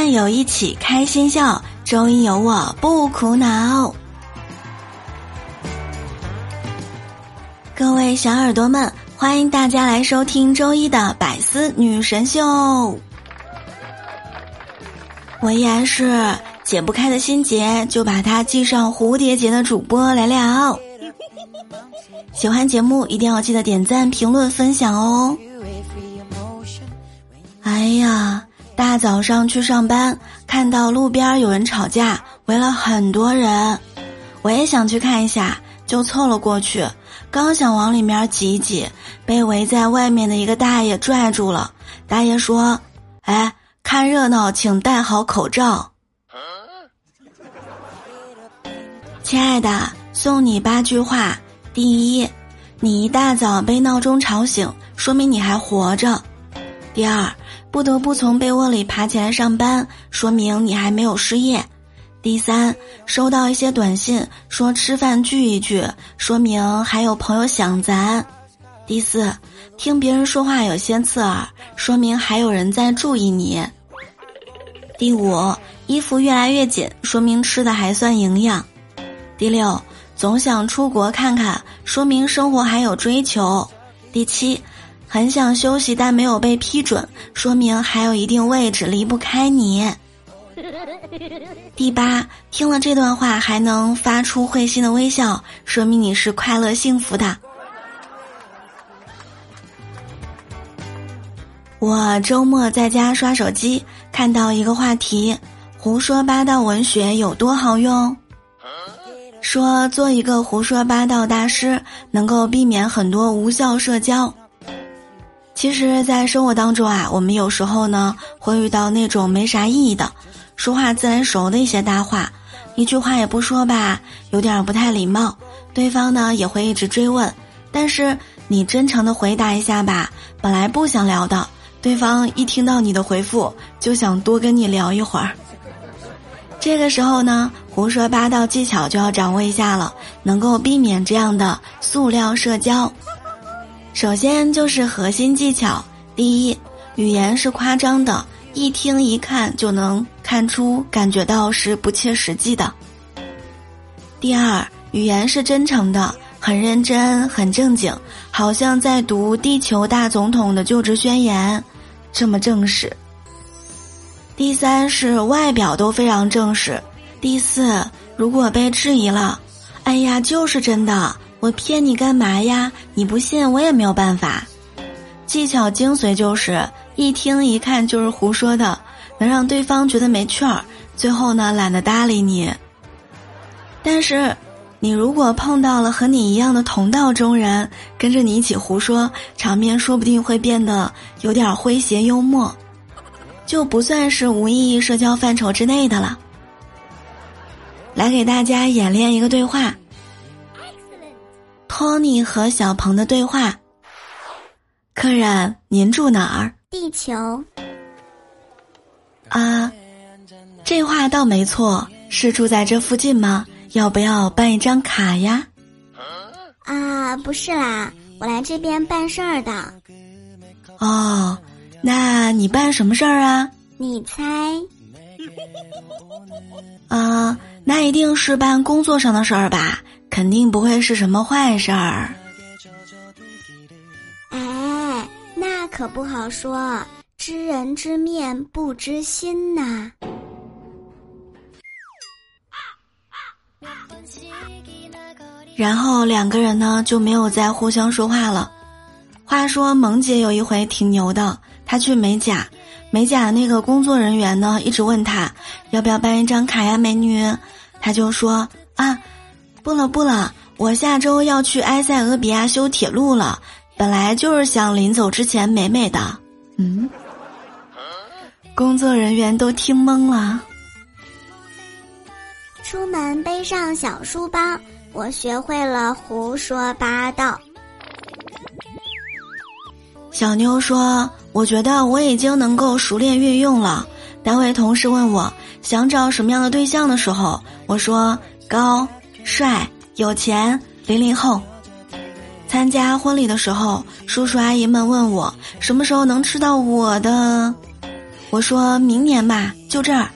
段友一起开心笑，周一有我不苦恼。各位小耳朵们，欢迎大家来收听周一的百思女神秀。我依然是解不开的心结，就把它系上蝴蝶结的主播聊聊。喜欢节目一定要记得点赞、评论、分享哦。哎呀，大早上去上班，看到路边有人吵架，围了很多人，我也想去看一下，就凑了过去。刚想往里面挤一挤，被围在外面的一个大爷拽住了。大爷说：“哎。”看热闹，请戴好口罩。亲爱的，送你八句话：第一，你一大早被闹钟吵醒，说明你还活着；第二，不得不从被窝里爬起来上班，说明你还没有失业；第三，收到一些短信说吃饭聚一聚，说明还有朋友想咱；第四。听别人说话有些刺耳，说明还有人在注意你。第五，衣服越来越紧，说明吃的还算营养。第六，总想出国看看，说明生活还有追求。第七，很想休息但没有被批准，说明还有一定位置离不开你。第八，听了这段话还能发出会心的微笑，说明你是快乐幸福的。我周末在家刷手机，看到一个话题：胡说八道文学有多好用？说做一个胡说八道大师，能够避免很多无效社交。其实，在生活当中啊，我们有时候呢会遇到那种没啥意义的、说话自来熟的一些搭话，一句话也不说吧，有点不太礼貌，对方呢也会一直追问，但是你真诚的回答一下吧，本来不想聊的。对方一听到你的回复，就想多跟你聊一会儿。这个时候呢，胡说八道技巧就要掌握一下了，能够避免这样的塑料社交。首先就是核心技巧：第一，语言是夸张的，一听一看就能看出、感觉到是不切实际的；第二，语言是真诚的。很认真，很正经，好像在读地球大总统的就职宣言，这么正式。第三是外表都非常正式。第四，如果被质疑了，哎呀，就是真的，我骗你干嘛呀？你不信，我也没有办法。技巧精髓就是一听一看就是胡说的，能让对方觉得没趣儿，最后呢懒得搭理你。但是。你如果碰到了和你一样的同道中人，跟着你一起胡说，场面说不定会变得有点诙谐幽默，就不算是无意义社交范畴之内的了。来给大家演练一个对话。托尼和小鹏的对话。客人，您住哪儿？地球。啊，这话倒没错，是住在这附近吗？要不要办一张卡呀？啊，不是啦，我来这边办事儿的。哦，那你办什么事儿啊？你猜？啊，那一定是办工作上的事儿吧？肯定不会是什么坏事儿。哎，那可不好说，知人知面不知心呐。然后两个人呢就没有再互相说话了。话说萌姐有一回挺牛的，她去美甲，美甲那个工作人员呢一直问她要不要办一张卡呀，美女，她就说啊，不了不了，我下周要去埃塞俄比亚修铁路了，本来就是想临走之前美美的。嗯，工作人员都听懵了。出门背上小书包。我学会了胡说八道。小妞说：“我觉得我已经能够熟练运用了。”单位同事问我想找什么样的对象的时候，我说：“高、帅、有钱、零零后。”参加婚礼的时候，叔叔阿姨们问我什么时候能吃到我的。我说明年吧，就这儿。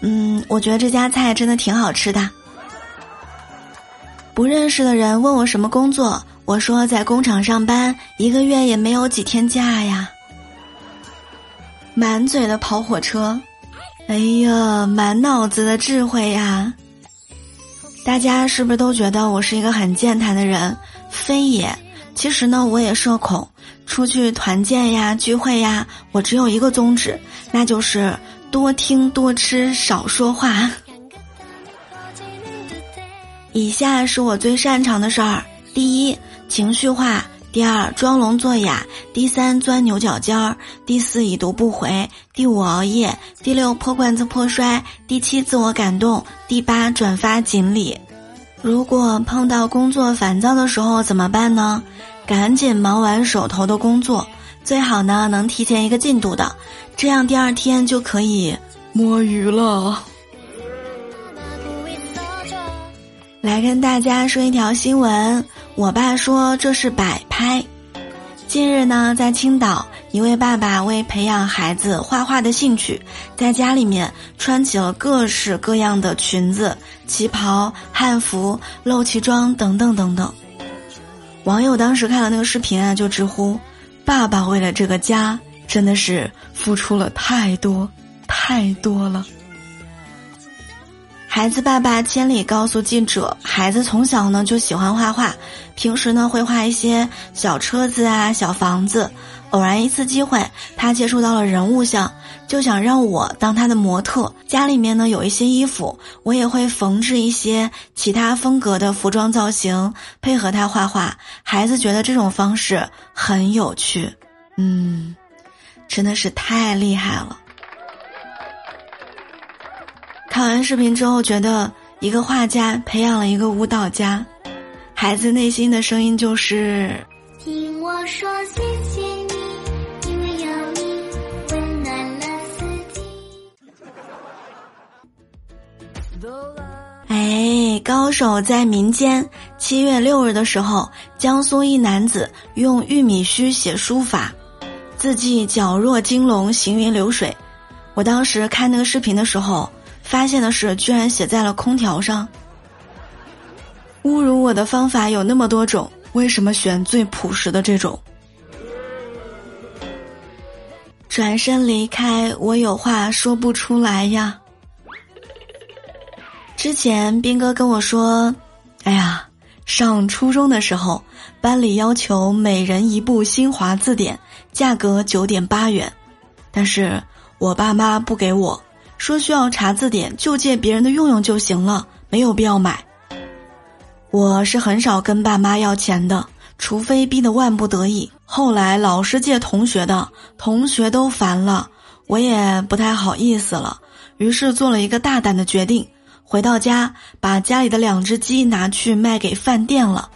嗯，我觉得这家菜真的挺好吃的。不认识的人问我什么工作，我说在工厂上班，一个月也没有几天假呀。满嘴的跑火车，哎呀，满脑子的智慧呀！大家是不是都觉得我是一个很健谈的人？非也，其实呢，我也社恐。出去团建呀、聚会呀，我只有一个宗旨，那就是多听多吃，少说话。以下是我最擅长的事儿：第一，情绪化；第二，装聋作哑；第三，钻牛角尖儿；第四，已读不回；第五，熬夜；第六，破罐子破摔；第七，自我感动；第八，转发锦鲤。如果碰到工作烦躁的时候怎么办呢？赶紧忙完手头的工作，最好呢能提前一个进度的，这样第二天就可以摸鱼了。来跟大家说一条新闻，我爸说这是摆拍。近日呢，在青岛，一位爸爸为培养孩子画画的兴趣，在家里面穿起了各式各样的裙子、旗袍、汉服、露脐装等等等等。网友当时看了那个视频啊，就直呼：“爸爸为了这个家，真的是付出了太多，太多了。”孩子爸爸千里告诉记者：“孩子从小呢就喜欢画画，平时呢会画一些小车子啊、小房子。偶然一次机会，他接触到了人物像，就想让我当他的模特。家里面呢有一些衣服，我也会缝制一些其他风格的服装造型，配合他画画。孩子觉得这种方式很有趣，嗯，真的是太厉害了。”看完视频之后，觉得一个画家培养了一个舞蹈家，孩子内心的声音就是：听我说谢谢你，因为有你温暖了四季。哎，高手在民间。七月六日的时候，江苏一男子用玉米须写书法，字迹矫若金龙，行云流水。我当时看那个视频的时候。发现的是，居然写在了空调上。侮辱我的方法有那么多种，为什么选最朴实的这种？转身离开，我有话说不出来呀。之前斌哥跟我说：“哎呀，上初中的时候，班里要求每人一部新华字典，价格九点八元，但是我爸妈不给我。”说需要查字典，就借别人的用用就行了，没有必要买。我是很少跟爸妈要钱的，除非逼得万不得已。后来老师借同学的，同学都烦了，我也不太好意思了，于是做了一个大胆的决定：回到家把家里的两只鸡拿去卖给饭店了，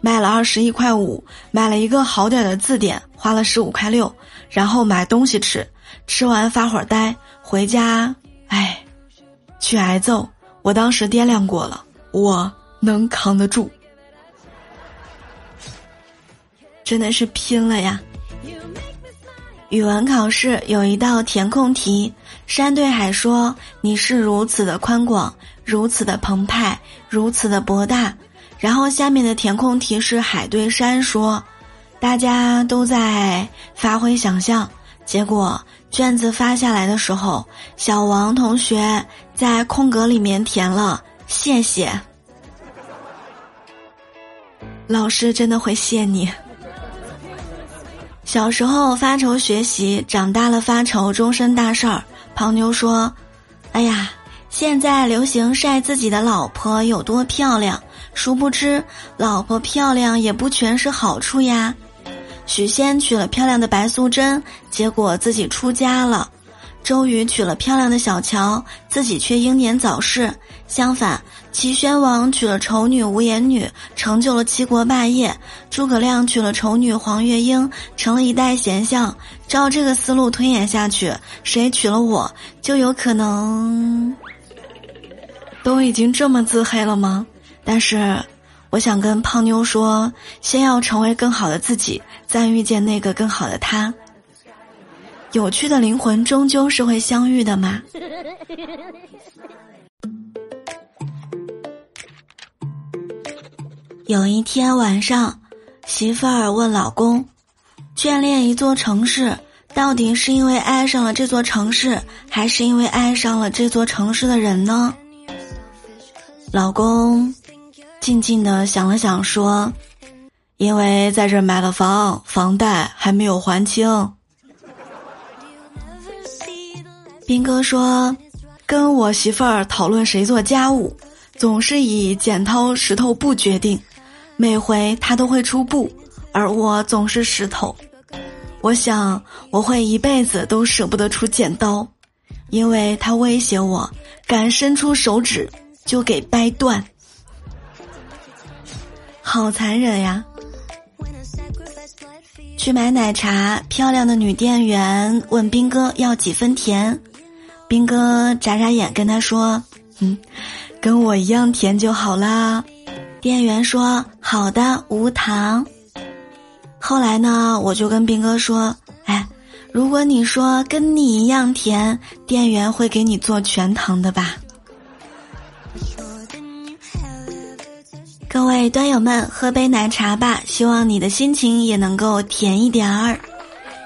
卖了二十一块五，买了一个好点的字典，花了十五块六，然后买东西吃。吃完发会儿呆，回家，哎，去挨揍。我当时掂量过了，我能扛得住，真的是拼了呀！语文考试有一道填空题，山对海说：“你是如此的宽广，如此的澎湃，如此的博大。”然后下面的填空题是海对山说：“大家都在发挥想象。”结果。卷子发下来的时候，小王同学在空格里面填了“谢谢”。老师真的会谢你。小时候发愁学习，长大了发愁终身大事儿。胖妞说：“哎呀，现在流行晒自己的老婆有多漂亮，殊不知老婆漂亮也不全是好处呀。”许仙娶了漂亮的白素贞，结果自己出家了；周瑜娶了漂亮的小乔，自己却英年早逝。相反，齐宣王娶了丑女无颜女，成就了七国霸业；诸葛亮娶了丑女黄月英，成了一代贤相。照这个思路推演下去，谁娶了我，就有可能……都已经这么自黑了吗？但是。我想跟胖妞说，先要成为更好的自己，再遇见那个更好的他。有趣的灵魂终究是会相遇的嘛。有一天晚上，媳妇儿问老公：“眷恋一座城市，到底是因为爱上了这座城市，还是因为爱上了这座城市的人呢？”老公静静的想了想，说：“因为在这买了房，房贷还没有还清。”斌哥说：“跟我媳妇儿讨论谁做家务，总是以剪刀石头布决定，每回他都会出布，而我总是石头。我想我会一辈子都舍不得出剪刀，因为他威胁我，敢伸出手指就给掰断。好残忍呀！”去买奶茶，漂亮的女店员问斌哥要几分甜。兵哥眨眨眼跟他说：“嗯，跟我一样甜就好啦。”店员说：“好的，无糖。”后来呢，我就跟兵哥说：“哎，如果你说跟你一样甜，店员会给你做全糖的吧？”各位端友们，喝杯奶茶吧，希望你的心情也能够甜一点儿，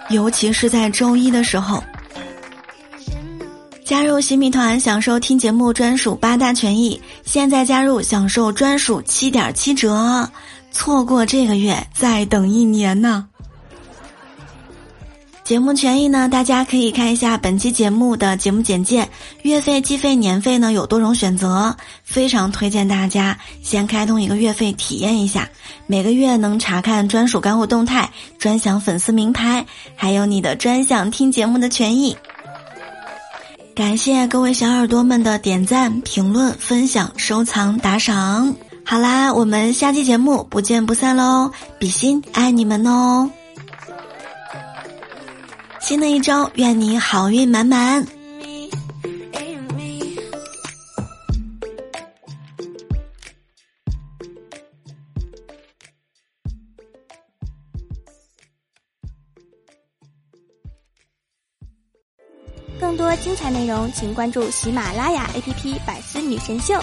尤其是在周一的时候。加入新米团，享受听节目专属八大权益。现在加入，享受专属七点七折。错过这个月，再等一年呢。节目权益呢，大家可以看一下本期节目的节目简介。月费、季费、年费呢有多种选择，非常推荐大家先开通一个月费体验一下。每个月能查看专属干货动态、专享粉丝名牌，还有你的专享听节目的权益。感谢各位小耳朵们的点赞、评论、分享、收藏、打赏。好啦，我们下期节目不见不散喽！比心爱你们哦！新的一周，愿你好运满满。更多精彩内容，请关注喜马拉雅 APP《百思女神秀》。